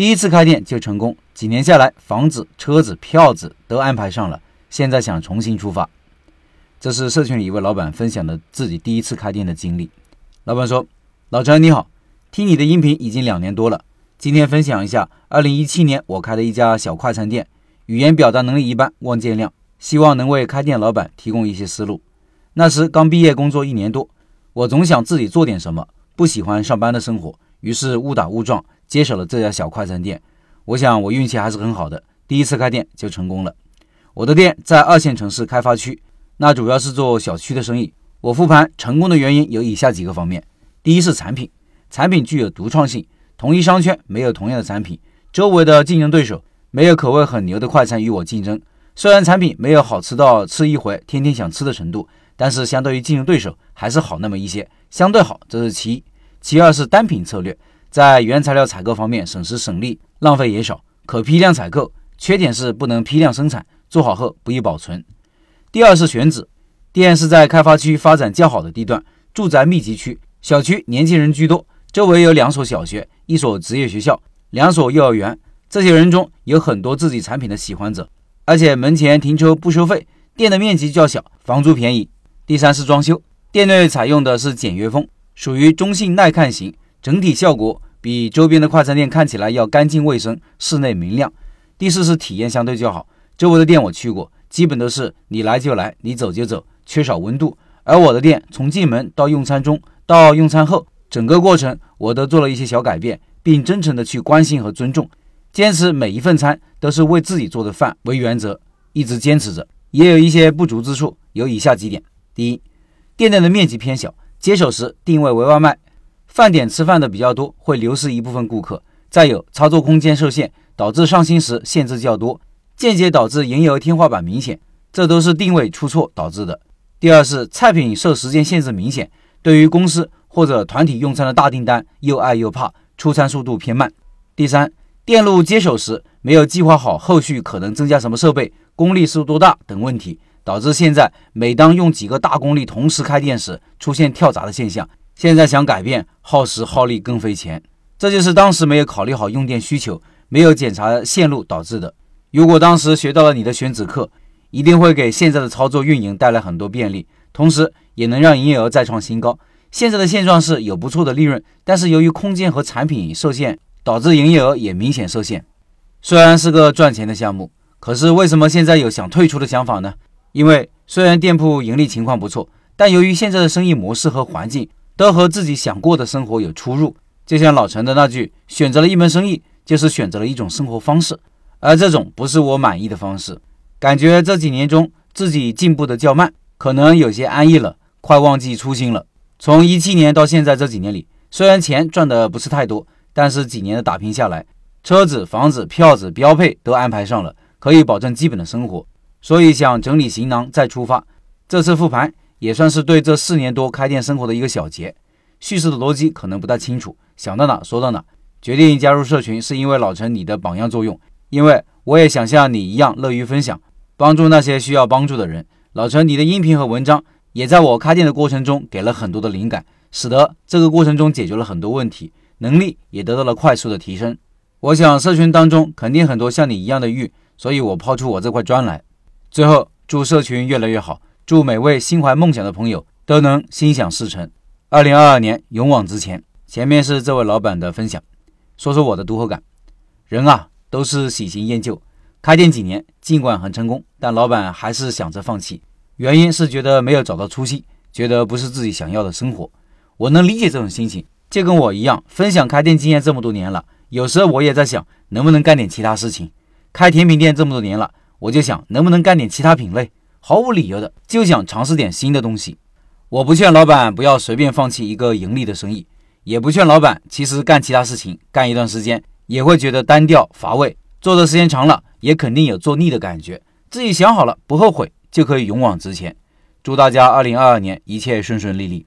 第一次开店就成功，几年下来，房子、车子、票子都安排上了，现在想重新出发。这是社群里一位老板分享的自己第一次开店的经历。老板说：“老陈你好，听你的音频已经两年多了，今天分享一下2017年我开的一家小快餐店，语言表达能力一般，望见谅。希望能为开店老板提供一些思路。那时刚毕业工作一年多，我总想自己做点什么，不喜欢上班的生活，于是误打误撞。”接手了这家小快餐店，我想我运气还是很好的，第一次开店就成功了。我的店在二线城市开发区，那主要是做小区的生意。我复盘成功的原因有以下几个方面：第一是产品，产品具有独创性，同一商圈没有同样的产品，周围的竞争对手没有口味很牛的快餐与我竞争。虽然产品没有好吃到吃一回天天想吃的程度，但是相对于竞争对手还是好那么一些，相对好，这是其一。其二是单品策略。在原材料采购方面省时省力，浪费也少，可批量采购。缺点是不能批量生产，做好后不易保存。第二是选址，店是在开发区发展较好的地段，住宅密集区，小区年轻人居多，周围有两所小学、一所职业学校、两所幼儿园。这些人中有很多自己产品的喜欢者，而且门前停车不收费，店的面积较小，房租便宜。第三是装修，店内采用的是简约风，属于中性耐看型。整体效果比周边的快餐店看起来要干净卫生，室内明亮。第四是体验相对较好，周围的店我去过，基本都是你来就来，你走就走，缺少温度。而我的店从进门到用餐中到用餐后，整个过程我都做了一些小改变，并真诚的去关心和尊重，坚持每一份餐都是为自己做的饭为原则，一直坚持着。也有一些不足之处，有以下几点：第一，店内的面积偏小，接手时定位为外卖。饭点吃饭的比较多，会流失一部分顾客。再有，操作空间受限，导致上新时限制较多，间接导致营业额天花板明显，这都是定位出错导致的。第二是菜品受时间限制明显，对于公司或者团体用餐的大订单又爱又怕，出餐速度偏慢。第三，电路接手时没有计划好后续可能增加什么设备，功率是多大等问题，导致现在每当用几个大功率同时开店时，出现跳闸的现象。现在想改变，耗时耗力更费钱，这就是当时没有考虑好用电需求，没有检查线路导致的。如果当时学到了你的选址课，一定会给现在的操作运营带来很多便利，同时也能让营业额再创新高。现在的现状是有不错的利润，但是由于空间和产品受限，导致营业额也明显受限。虽然是个赚钱的项目，可是为什么现在有想退出的想法呢？因为虽然店铺盈利情况不错，但由于现在的生意模式和环境。都和自己想过的生活有出入，就像老陈的那句：“选择了一门生意，就是选择了一种生活方式。”而这种不是我满意的方式。感觉这几年中自己进步的较慢，可能有些安逸了，快忘记初心了。从一七年到现在这几年里，虽然钱赚的不是太多，但是几年的打拼下来，车子、房子、票子、标配都安排上了，可以保证基本的生活。所以想整理行囊再出发。这次复盘。也算是对这四年多开店生活的一个小结，叙事的逻辑可能不太清楚，想到哪说到哪。决定加入社群是因为老陈你的榜样作用，因为我也想像你一样乐于分享，帮助那些需要帮助的人。老陈你的音频和文章也在我开店的过程中给了很多的灵感，使得这个过程中解决了很多问题，能力也得到了快速的提升。我想社群当中肯定很多像你一样的玉，所以我抛出我这块砖来。最后祝社群越来越好。祝每位心怀梦想的朋友都能心想事成。二零二二年勇往直前。前面是这位老板的分享，说说我的读后感。人啊，都是喜新厌旧。开店几年，尽管很成功，但老板还是想着放弃，原因是觉得没有找到初心，觉得不是自己想要的生活。我能理解这种心情，就跟我一样，分享开店经验这么多年了，有时候我也在想，能不能干点其他事情。开甜品店这么多年了，我就想，能不能干点其他品类。毫无理由的就想尝试点新的东西。我不劝老板不要随便放弃一个盈利的生意，也不劝老板其实干其他事情干一段时间也会觉得单调乏味，做的时间长了也肯定有做腻的感觉。自己想好了不后悔就可以勇往直前。祝大家二零二二年一切顺顺利利。